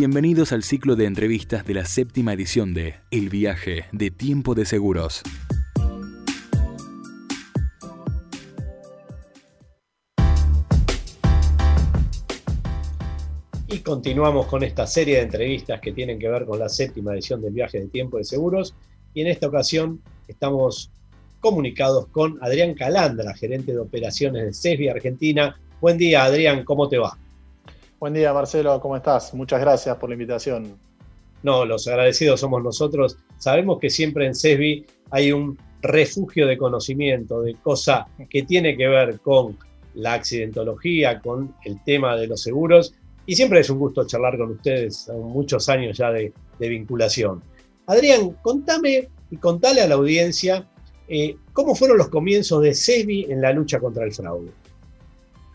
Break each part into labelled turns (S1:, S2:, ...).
S1: Bienvenidos al ciclo de entrevistas de la séptima edición de El viaje de tiempo de seguros.
S2: Y continuamos con esta serie de entrevistas que tienen que ver con la séptima edición del viaje de tiempo de seguros. Y en esta ocasión estamos comunicados con Adrián Calandra, gerente de operaciones de CESBI Argentina. Buen día, Adrián, ¿cómo te va?
S3: Buen día, Marcelo, ¿cómo estás? Muchas gracias por la invitación.
S2: No, los agradecidos somos nosotros. Sabemos que siempre en CESBI hay un refugio de conocimiento, de cosa que tiene que ver con la accidentología, con el tema de los seguros. Y siempre es un gusto charlar con ustedes, muchos años ya de, vinculación. Adrián, contame y contale a la audiencia eh, cómo fueron los comienzos de CESBI en la lucha contra el fraude.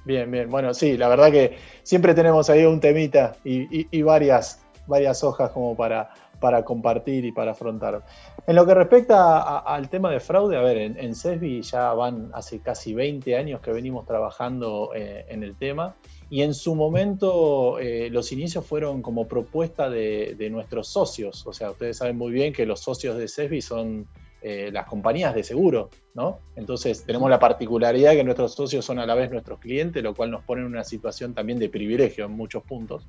S3: Bien, bien. Bueno, sí, la verdad que siempre tenemos ahí un temita y, varias, varias hojas como para, para compartir y para afrontar. En lo que respecta al tema de fraude, a ver, en, CESBI ya van hace casi 20 años que venimos trabajando eh, en el tema y en su momento eh, los inicios fueron como propuesta de, de, nuestros socios. O sea, ustedes saben muy bien que los socios de CESBI son eh, las compañías de seguro, ¿no? Entonces tenemos la particularidad que nuestros socios son a la vez nuestros clientes, lo cual nos pone en una situación también de privilegio en muchos puntos.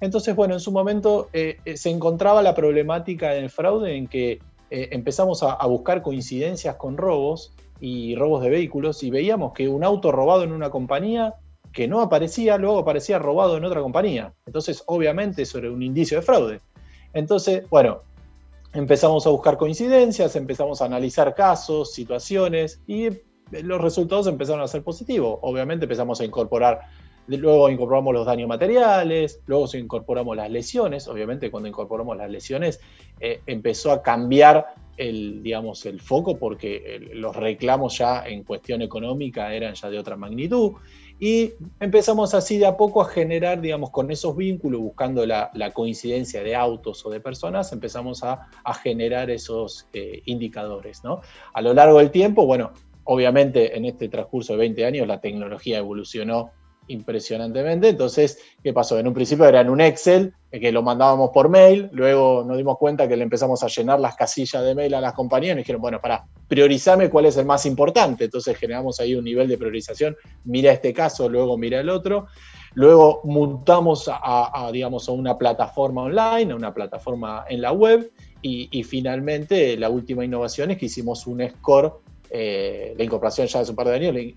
S3: Entonces, bueno, en su momento eh, eh, se encontraba la problemática del fraude en que empezamos a, buscar coincidencias con robos y robos de vehículos y veíamos que un auto robado en una compañía que no aparecía, luego aparecía robado en otra compañía. Entonces, obviamente, eso era un indicio de fraude. Entonces, bueno, empezamos a buscar coincidencias, empezamos a analizar casos, situaciones y los resultados empezaron a ser positivos. Obviamente empezamos a incorporar, luego incorporamos los daños materiales, luego incorporamos las lesiones. Obviamente cuando incorporamos las lesiones eh, empezó a cambiar el, digamos, el foco porque los reclamos ya en cuestión económica eran ya de otra magnitud. Y empezamos así de a poco a generar, digamos, con esos vínculos, buscando la, coincidencia de autos o de personas, empezamos a, generar esos eh, indicadores. ¿no? A lo largo del tiempo, bueno, obviamente en este transcurso de 20 años la tecnología evolucionó impresionantemente. Entonces, ¿qué pasó? En un principio era en un Excel, eh, que lo mandábamos por mail, luego nos dimos cuenta que le empezamos a llenar las casillas de mail a las compañías y nos dijeron, bueno, para, priorizame cuál es el más importante. Entonces generamos ahí un nivel de priorización, mira este caso, luego mira el otro. Luego montamos a, digamos, a una plataforma online, a una plataforma en la web, y, finalmente la última innovación es que hicimos un score, eh, la incorporación ya hace un par de años, eh,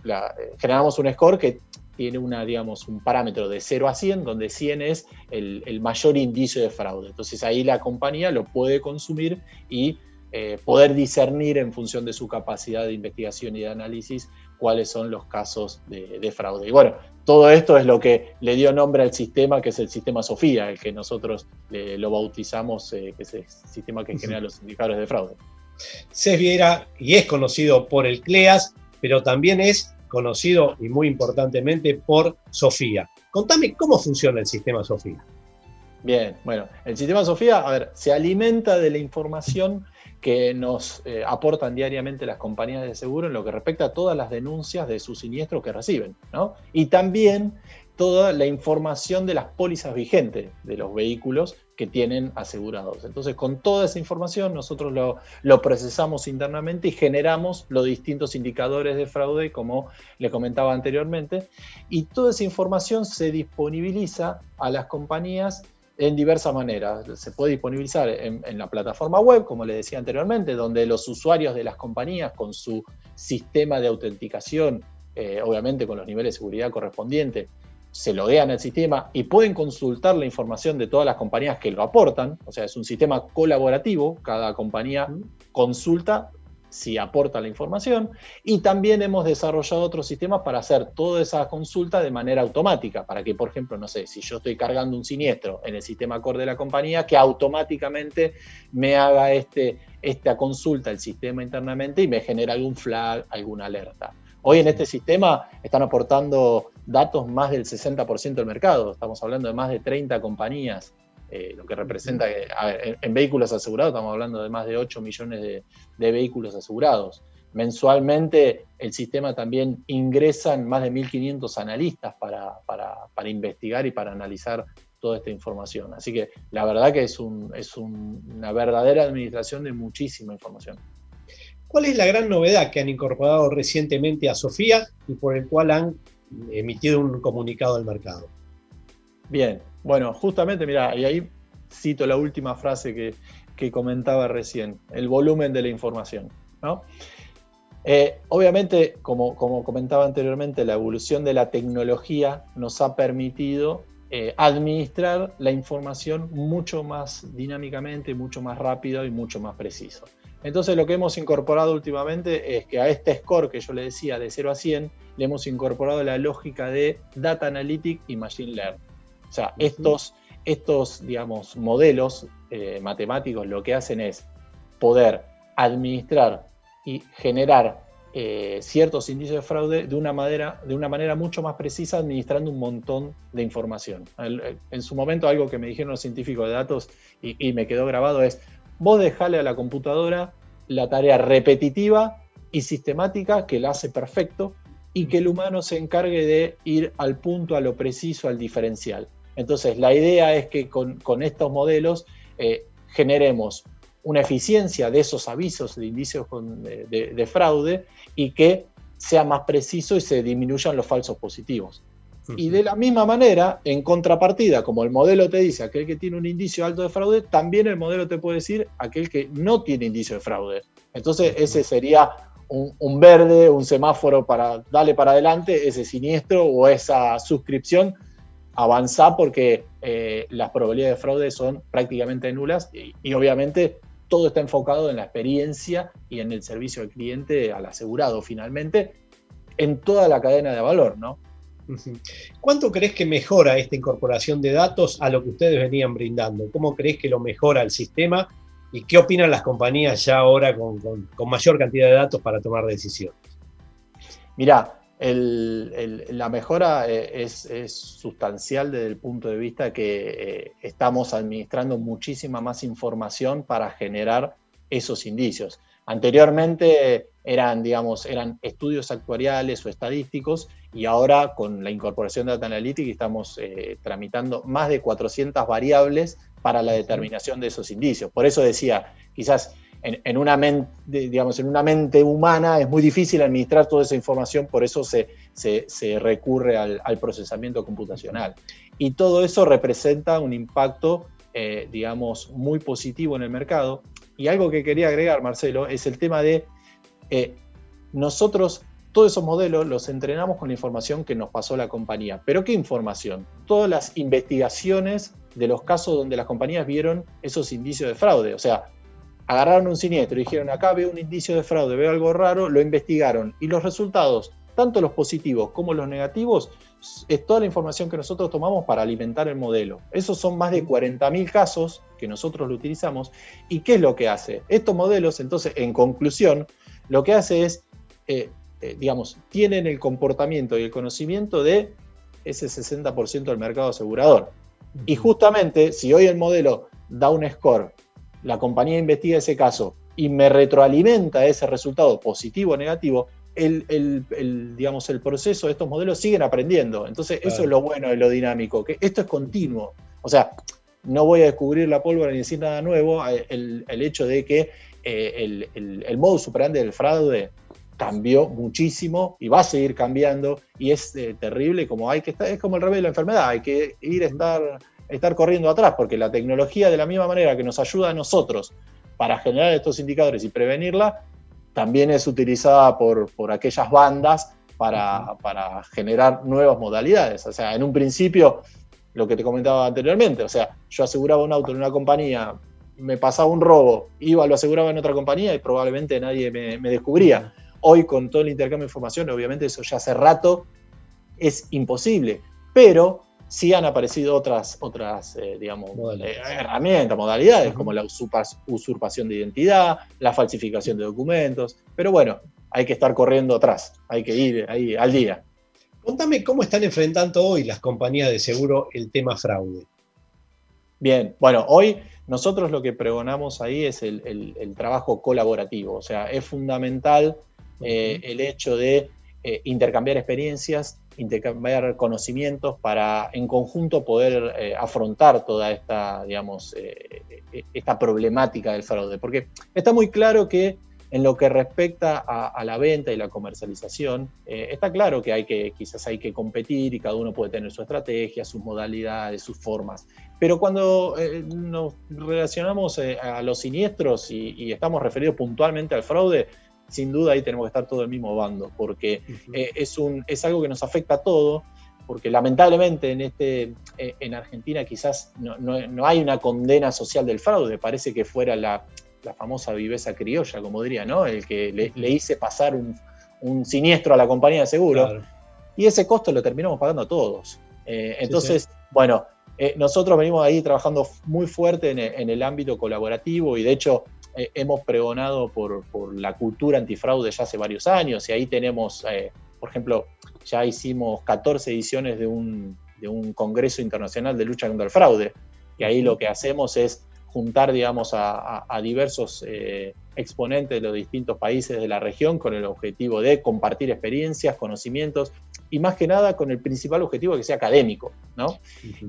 S3: generamos un score que tiene una, digamos, un parámetro de 0 a 100, donde 100 es el, mayor indicio de fraude. Entonces ahí la compañía lo puede consumir y eh, poder discernir en función de su capacidad de investigación y de análisis cuáles son los casos de, fraude. Y bueno, todo esto es lo que le dio nombre al sistema, que es el sistema Sofía, el que nosotros lo bautizamos, eh, que es el sistema que genera los indicadores de fraude.
S2: CESBI era y es conocido por el CLEAS, pero también es conocido y muy importantemente por Sofía. Contame cómo funciona el sistema Sofía.
S3: Bien, bueno, el sistema Sofía, a ver, se alimenta de la información que nos eh, aportan diariamente las compañías de seguro en lo que respecta a todas las denuncias de sus siniestros que reciben, ¿no? Y también toda la información de las pólizas vigentes de los vehículos que tienen asegurados. Entonces, con toda esa información, nosotros lo, procesamos internamente y generamos los distintos indicadores de fraude, como le comentaba anteriormente, y toda esa información se disponibiliza a las compañías en diversas maneras. Se puede disponibilizar en, la plataforma web, como les decía anteriormente, donde los usuarios de las compañías con su sistema de autenticación, eh, obviamente con los niveles de seguridad correspondientes, se loguean al sistema y pueden consultar la información de todas las compañías que lo aportan. O sea, es un sistema colaborativo, cada compañía consulta si aporta la información. Y también hemos desarrollado otros sistemas para hacer toda esa consulta de manera automática, para que, por ejemplo, no sé, si yo estoy cargando un siniestro en el sistema core de la compañía, que automáticamente me haga este, esta consulta el sistema internamente y me genere algún flag, alguna alerta. Hoy en este sistema están aportando datos más del 60% del mercado, estamos hablando de más de 30 compañías, eh, lo que representa que, a ver, en, vehículos asegurados estamos hablando de más de 8 millones de, vehículos asegurados. Mensualmente el sistema también ingresan más de 1.500 analistas para, para, investigar y para analizar toda esta información. Así que la verdad que es, un, es una verdadera administración de muchísima información.
S2: ¿Cuál es la gran novedad que han incorporado recientemente a Sofía y por el cual han emitido un comunicado al mercado?
S3: Bien, bueno, justamente, mira, y ahí cito la última frase que, comentaba recién, el volumen de la información. Eh, obviamente, como, como, comentaba anteriormente, la evolución de la tecnología nos ha permitido eh, administrar la información mucho más dinámicamente, mucho más rápido y mucho más preciso. Entonces lo que hemos incorporado últimamente es que a este score que yo le decía de 0 a 100, le hemos incorporado la lógica de Data Analytics y Machine Learning. O sea, estos, estos digamos, modelos eh, matemáticos lo que hacen es poder administrar y generar eh, ciertos indicios de fraude de una, manera, de una manera mucho más precisa, administrando un montón de información. En su momento, algo que me dijeron los científicos de datos y, y me quedó grabado es, vos dejale a la computadora la tarea repetitiva y sistemática que la hace perfecto y que el humano se encargue de ir al punto, a lo preciso, al diferencial. Entonces, la idea es que con, estos modelos eh, generemos una eficiencia de esos avisos de indicios de, fraude y que sea más preciso y se disminuyan los falsos positivos. Y de la misma manera, en contrapartida, como el modelo te dice aquel que tiene un indicio alto de fraude, también el modelo te puede decir aquel que no tiene indicio de fraude. Entonces, ese sería un, verde, un semáforo para darle para adelante ese siniestro o esa suscripción, avanzar porque eh, las probabilidades de fraude son prácticamente nulas y, obviamente todo está enfocado en la experiencia y en el servicio al cliente, al asegurado finalmente, en toda la cadena de valor, ¿no?
S2: ¿Cuánto crees que mejora esta incorporación de datos a lo que ustedes venían brindando? ¿Cómo crees que lo mejora el sistema? ¿Y qué opinan las compañías ya ahora con, mayor cantidad de datos para tomar decisiones?
S3: Mirá, la mejora eh, es, sustancial desde el punto de vista que eh, estamos administrando muchísima más información para generar esos indicios. Anteriormente eran, digamos, eran estudios actuariales o estadísticos y ahora con la incorporación de Data Analytics estamos eh, tramitando más de 400 variables para la determinación de esos indicios. Por eso decía, quizás en, una, mente, digamos, en una mente humana es muy difícil administrar toda esa información, por eso se, se, recurre al, procesamiento computacional. Y todo eso representa un impacto, eh, digamos, muy positivo en el mercado. Y algo que quería agregar, Marcelo, es el tema de eh, nosotros todos esos modelos los entrenamos con la información que nos pasó la compañía. ¿Pero qué información? Todas las investigaciones de los casos donde las compañías vieron esos indicios de fraude. O sea, agarraron un siniestro y dijeron, acá veo un indicio de fraude, veo algo raro, lo investigaron. Y los resultados, tanto los positivos como los negativos, es toda la información que nosotros tomamos para alimentar el modelo. Esos son más de 40.000 casos que nosotros lo utilizamos. ¿Y qué es lo que hace? Estos modelos, entonces, en conclusión, lo que hace es eh, eh, digamos, tienen el comportamiento y el conocimiento de ese 60% del mercado asegurador. Y justamente, si hoy el modelo da un score, la compañía investiga ese caso y me retroalimenta ese resultado positivo o negativo, el, digamos, el proceso de estos modelos siguen aprendiendo. Entonces, eso es lo bueno de lo dinámico, que esto es continuo. O sea, no voy a descubrir la pólvora ni decir nada nuevo, el, hecho de que el, el, el modus operandi del fraude cambió muchísimo y va a seguir cambiando y es eh, terrible como hay que estar, es como el revés de la enfermedad, hay que ir a estar, estar corriendo atrás porque la tecnología de la misma manera que nos ayuda a nosotros para generar estos indicadores y prevenirla, también es utilizada por, por aquellas bandas para, para, generar nuevas modalidades. O sea, en un principio, lo que te comentaba anteriormente, o sea, yo aseguraba un auto en una compañía, me pasaba un robo, iba, lo aseguraba en otra compañía y probablemente nadie me, me descubría. Hoy con todo el intercambio de información, obviamente eso ya hace rato es imposible, pero sí han aparecido otras, otras eh, digamos, eh, herramientas, modalidades, como la usurpación de identidad, la falsificación de documentos, pero bueno, hay que estar corriendo atrás, hay que ir ahí al día.
S2: Contame cómo están enfrentando hoy las compañías de seguro el tema fraude.
S3: Bien, bueno, hoy nosotros lo que pregonamos ahí es el trabajo colaborativo, o sea, es fundamental eh, el hecho de intercambiar experiencias, intercambiar conocimientos para en conjunto poder eh, afrontar toda esta, digamos, esta problemática del fraude. Porque está muy claro que en lo que respecta a, la venta y la comercialización, está claro que hay que, quizás hay que competir y cada uno puede tener su estrategia, sus modalidades, sus formas. Pero cuando nos relacionamos a los siniestros y, estamos referidos puntualmente al fraude, sin duda ahí tenemos que estar todo el mismo bando, porque eh, es, un, es algo que nos afecta a todos, porque lamentablemente en, este, eh, en Argentina quizás no, hay una condena social del fraude, parece que fuera la, famosa viveza criolla, como diría, ¿no? El que le, hice pasar un, siniestro a la compañía de seguro. Y ese costo lo terminamos pagando a todos. Eh, entonces, bueno, nosotros venimos ahí trabajando muy fuerte en el ámbito colaborativo y de hecho eh, hemos pregonado por, la cultura antifraude ya hace varios años y ahí tenemos, eh, por ejemplo, ya hicimos 14 ediciones de un, de un Congreso Internacional de Lucha contra el Fraude, y ahí lo que hacemos es juntar, digamos, a, diversos eh, exponentes de los distintos países de la región con el objetivo de compartir experiencias, conocimientos y más que nada con el principal objetivo que sea académico. ¿no?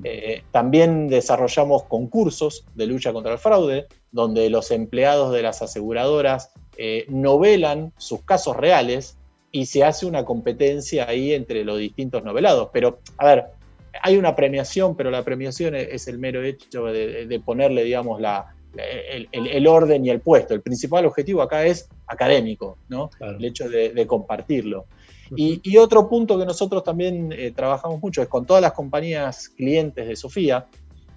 S3: Eh, también desarrollamos concursos de lucha contra el fraude, donde los empleados de las aseguradoras eh, novelan sus casos reales y se hace una competencia ahí entre los distintos novelados. Pero, a ver, hay una premiación, pero la premiación es el mero hecho de, ponerle, digamos, la, el, orden y el puesto. El principal objetivo acá es académico, ¿no? El hecho de, compartirlo. Y, otro punto que nosotros también eh, trabajamos mucho es con todas las compañías clientes de Sofía,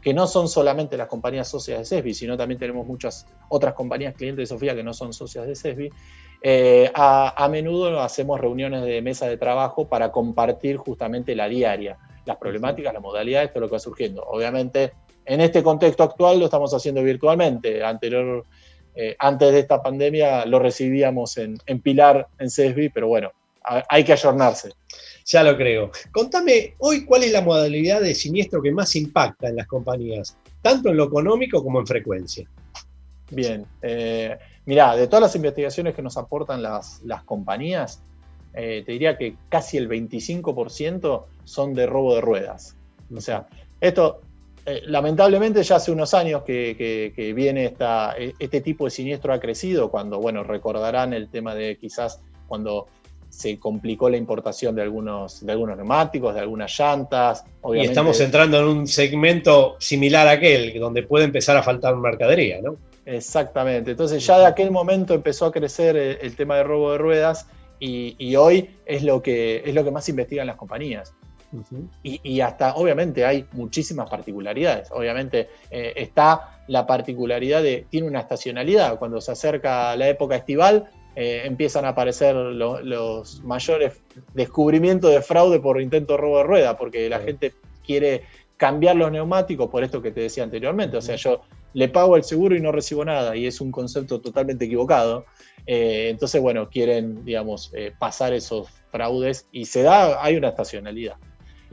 S3: que no son solamente las compañías socias de CESBI, sino también tenemos muchas otras compañías clientes de Sofía que no son socias de CESBI. Eh, a, a menudo hacemos reuniones de mesa de trabajo para compartir justamente la diaria las problemáticas, las modalidades, todo lo que va surgiendo. Obviamente, en este contexto actual lo estamos haciendo virtualmente. Anterior, eh, antes de esta pandemia lo recibíamos en, Pilar, en CESBI, pero bueno, hay que ayornarse.
S2: Ya lo creo. Contame, hoy, ¿cuál es la modalidad de siniestro que más impacta en las compañías, tanto en lo económico como en frecuencia?
S3: Bien, eh, mirá, de todas las investigaciones que nos aportan las, las compañías, eh, te diría que casi el 25% son de robo de ruedas. O sea, esto eh, lamentablemente ya hace unos años que, viene esta, e, este tipo de siniestro ha crecido, cuando, bueno, recordarán el tema de quizás cuando se complicó la importación de algunos, de algunos neumáticos, de algunas llantas.
S2: Y estamos entrando en un segmento similar a aquel, donde puede empezar a faltar mercadería, ¿no?
S3: Exactamente. Entonces ya de aquel momento empezó a crecer el tema de robo de ruedas y, hoy es lo, que, es lo que más investigan las compañías. Y, hasta, obviamente, hay muchísimas particularidades. Obviamente eh, está la particularidad de, tiene una estacionalidad. Cuando se acerca la época estival, eh, empiezan a aparecer los mayores descubrimientos de fraude por intento de robo de rueda, porque la gente quiere cambiar los neumáticos por esto que te decía anteriormente. O sea, yo le pago el seguro y no recibo nada, y es un concepto totalmente equivocado. Eh, entonces, bueno, quieren, digamos, eh, pasar esos fraudes y se da, hay una estacionalidad.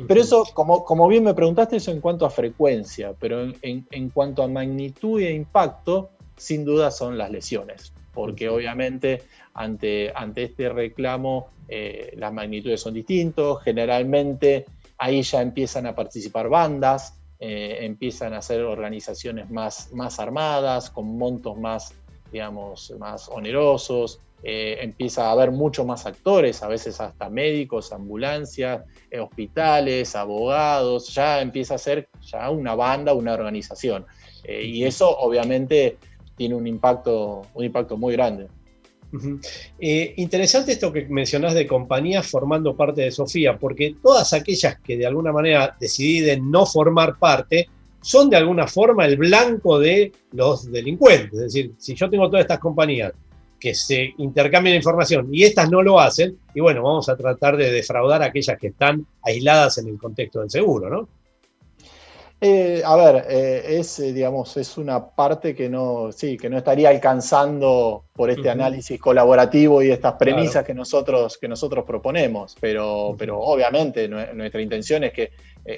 S3: Pero eso, como, como bien me preguntaste, eso en cuanto a frecuencia, pero en, cuanto a magnitud e impacto, sin duda son las lesiones, porque obviamente ante, ante este reclamo eh, las magnitudes son distintas, generalmente ahí ya empiezan a participar bandas, eh, empiezan a ser organizaciones más, más armadas, con montos más, digamos, más onerosos, eh, empieza a haber mucho más actores, a veces hasta médicos, ambulancias, eh, hospitales, abogados, ya empieza a ser ya una banda, una organización. Eh, y eso obviamente tiene un impacto, un impacto muy grande.
S2: interesante esto que mencionás de compañías formando parte de Sofía, porque todas aquellas que de alguna manera deciden no formar parte, son de alguna forma el blanco de los delincuentes. Es decir, si yo tengo todas estas compañías que se intercambien información. Y estas no lo hacen, y bueno, vamos a tratar de defraudar a aquellas que están aisladas en el contexto del seguro, ¿no?
S3: Eh, a ver, eh, es, eh, digamos, es una parte que no, sí, que no estaría alcanzando por este análisis colaborativo y estas premisas que, nosotros, que nosotros proponemos, pero, pero obviamente nuestra intención es que,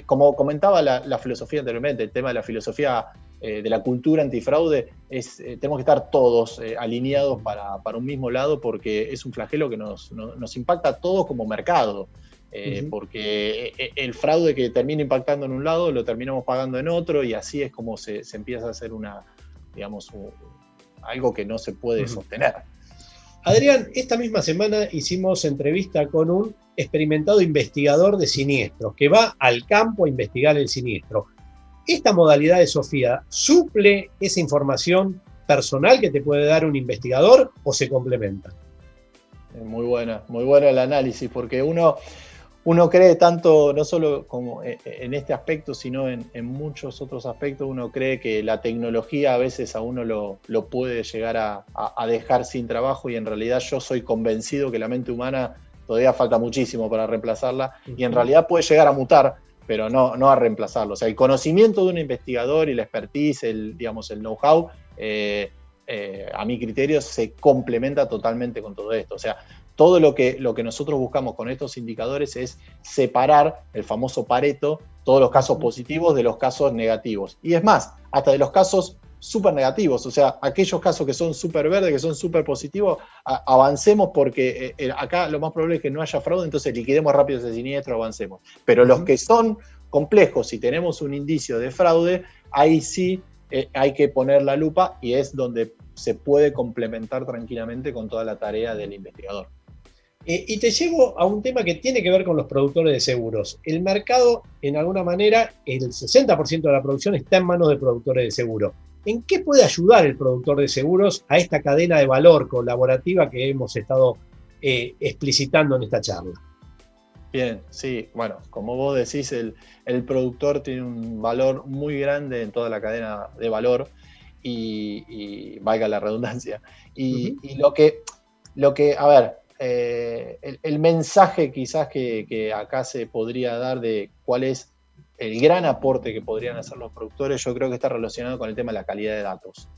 S3: como comentaba la, la, filosofía anteriormente, el tema de la filosofía eh, de la cultura antifraude, es, eh, tenemos que estar todos eh, alineados para, un mismo lado porque es un flagelo que nos, impacta a todos como mercado. Porque el fraude que termina impactando en un lado lo terminamos pagando en otro y así es como se, empieza a hacer una, digamos, algo que no se puede sostener.
S2: Adrián, esta misma semana hicimos entrevista con un experimentado investigador de siniestros que va al campo a investigar el siniestro. Esta modalidad de Sofía suple esa información personal que te puede dar un investigador o se complementa.
S3: Muy buena, muy bueno el análisis, porque uno, uno cree tanto, no solo como e, e, en este aspecto, sino en, muchos otros aspectos, uno cree que la tecnología a veces a uno lo, puede llegar a, a, dejar sin trabajo y en realidad yo soy convencido que la mente humana todavía falta muchísimo para reemplazarla y en realidad puede llegar a mutar pero no, no a reemplazarlo. O sea, el conocimiento de un investigador y la expertise, el, digamos, el know-how, eh, eh, a mi criterio se complementa totalmente con todo esto. O sea, todo lo que, lo que nosotros buscamos con estos indicadores es separar el famoso Pareto, todos los casos positivos de los casos negativos. Y es más, hasta de los casos súper negativos, o sea, aquellos casos que son súper verdes, que son súper positivos, avancemos porque eh, eh, acá lo más probable es que no haya fraude, entonces liquidemos rápido ese siniestro, avancemos. Pero los que son complejos, si tenemos un indicio de fraude, ahí sí eh, hay que poner la lupa y es donde se puede complementar tranquilamente con toda la tarea del investigador.
S2: y te llevo a un tema que tiene que ver con los productores de seguros. El mercado, en alguna manera, el 60% de la producción está en manos de productores de seguros. ¿En qué puede ayudar el productor de seguros a esta cadena de valor colaborativa que hemos estado eh, explicitando en esta charla?
S3: Bien, sí, bueno, como vos decís, el, productor tiene un valor muy grande en toda la cadena de valor y, valga la redundancia. Y, lo, que, lo que, a ver, eh, el, mensaje quizás que, que acá se podría dar de cuál es el gran aporte que podrían hacer los productores, yo creo que está relacionado con el tema de la calidad de datos.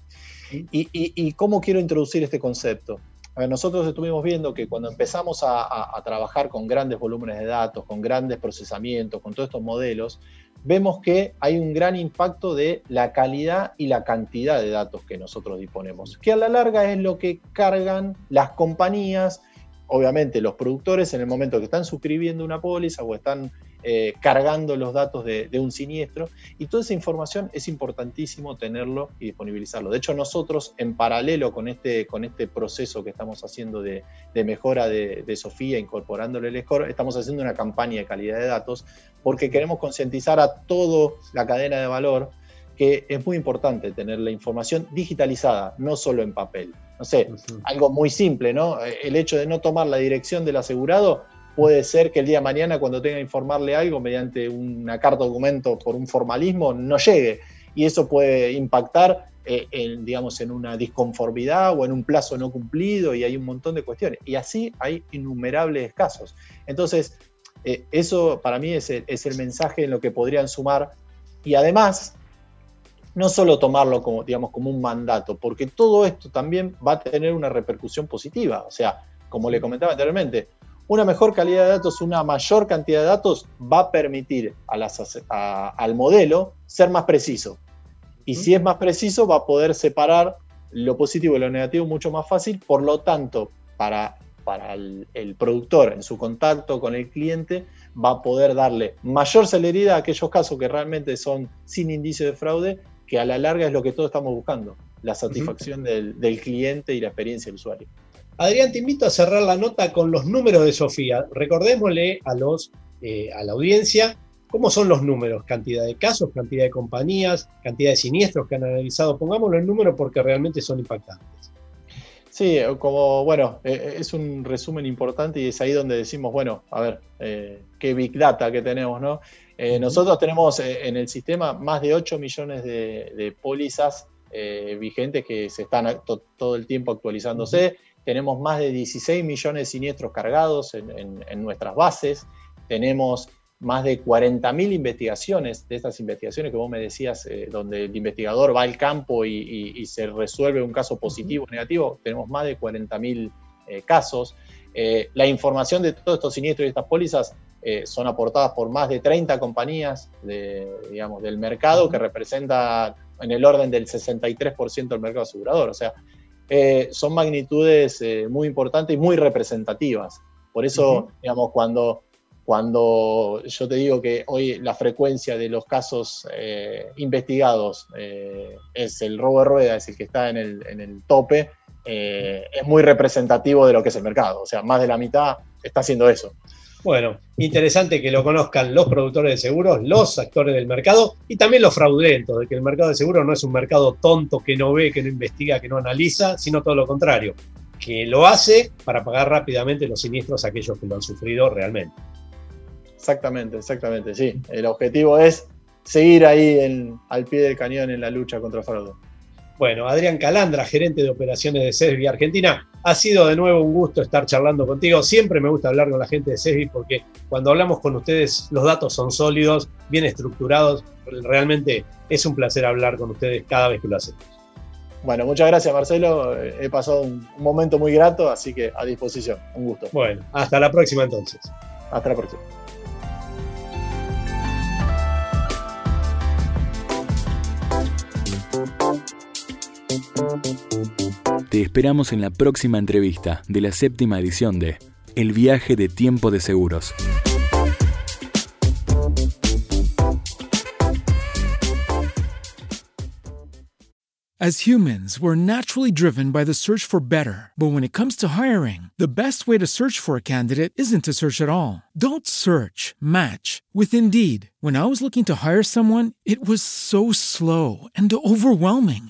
S3: ¿Y, cómo quiero introducir este concepto? nosotros estuvimos viendo que cuando empezamos a, trabajar con grandes volúmenes de datos, con grandes procesamientos, con todos estos modelos, vemos que hay un gran impacto de la calidad y la cantidad de datos que nosotros disponemos, que a la larga es lo que cargan las compañías, obviamente los productores en el momento que están suscribiendo una póliza o están eh, cargando los datos de, un siniestro. Y toda esa información es importantísimo tenerlo y disponibilizarlo. De hecho, nosotros, en paralelo con este, con este proceso que estamos haciendo de, mejora de, Sofía, incorporándole el score, estamos haciendo una campaña de calidad de datos porque queremos concientizar a toda la cadena de valor que es muy importante tener la información digitalizada, no solo en papel. No sé, algo muy simple, ¿no? El hecho de no tomar la dirección del asegurado puede ser que el día de mañana cuando tenga que informarle algo mediante una carta documento por un formalismo no llegue y eso puede impactar eh, en, digamos, en una disconformidad o en un plazo no cumplido y hay un montón de cuestiones. Y así hay innumerables casos. Entonces, eh, eso para mí es el, es el mensaje en lo que podrían sumar y además no solo tomarlo como, digamos, como un mandato, porque todo esto también va a tener una repercusión positiva. O sea, como le comentaba anteriormente, una mejor calidad de datos, una mayor cantidad de datos va a permitir al modelo ser más preciso. Y si es más preciso, va a poder separar lo positivo y lo negativo mucho más fácil. Por lo tanto, para para el, productor en su contacto con el cliente va a poder darle mayor celeridad a aquellos casos que realmente son sin indicio de fraude, que a la larga es lo que todos estamos buscando, la satisfacción del, del cliente y la experiencia del usuario.
S2: Adrián, te invito a cerrar la nota con los números de Sofía. Recordémosle a, los, eh, a la audiencia cómo son los números, cantidad de casos, cantidad de compañías, cantidad de siniestros que han analizado. Pongámoslo en número porque realmente son impactantes.
S3: Sí, como bueno, eh, es un resumen importante y es ahí donde decimos, bueno, a ver, eh, qué big data que tenemos, ¿no? nosotros tenemos en el sistema más de 8 millones de, pólizas vigentes que se están todo el tiempo actualizándose tenemos más de 16 millones de siniestros cargados en, nuestras bases, tenemos más de 40.000 investigaciones, de estas investigaciones que vos me decías, eh, donde el investigador va al campo y, se resuelve un caso positivo o negativo, tenemos más de 40.000 eh, casos. Eh, la información de todos estos siniestros y estas pólizas son aportadas por más de 30 compañías digamos, del mercado, que representa en el orden del 63% del mercado asegurador. O sea, eh, son magnitudes eh, muy importantes y muy representativas. Por eso, digamos, cuando, cuando yo te digo que hoy la frecuencia de los casos eh, investigados es el robo de rueda, es el que está en el, en el tope, es muy representativo de lo que es el mercado. O sea, más de la mitad está haciendo eso.
S2: Bueno, interesante que lo conozcan los productores de seguros, los actores del mercado y también los fraudulentos, de que el mercado de seguros no es un mercado tonto que no ve, que no investiga, que no analiza, sino todo lo contrario, que lo hace para pagar rápidamente los siniestros a aquellos que lo han sufrido realmente.
S3: Exactamente, exactamente, sí. El objetivo es seguir ahí al pie del cañón en la lucha contra el fraude.
S2: Bueno, Adrián Calandra, gerente de operaciones de CESBI Argentina, ha sido de nuevo un gusto estar charlando contigo. Siempre me gusta hablar con la gente de CESBI porque cuando hablamos con ustedes los datos son sólidos, bien estructurados. Realmente es un placer hablar con ustedes cada vez que lo hacemos.
S3: Bueno, muchas gracias Marcelo. He pasado un momento muy grato, así que a disposición. Un gusto.
S2: Bueno, hasta la próxima entonces.
S3: Hasta la próxima.
S1: Te esperamos en la próxima entrevista de la séptima edición de El viaje de tiempo de seguros.
S4: As humans, we're naturally driven by the search for better. But when it comes to hiring, the best way to search for a candidate isn't to search at all. Don't search, match with Indeed. When I was looking to hire someone, it was so slow and overwhelming.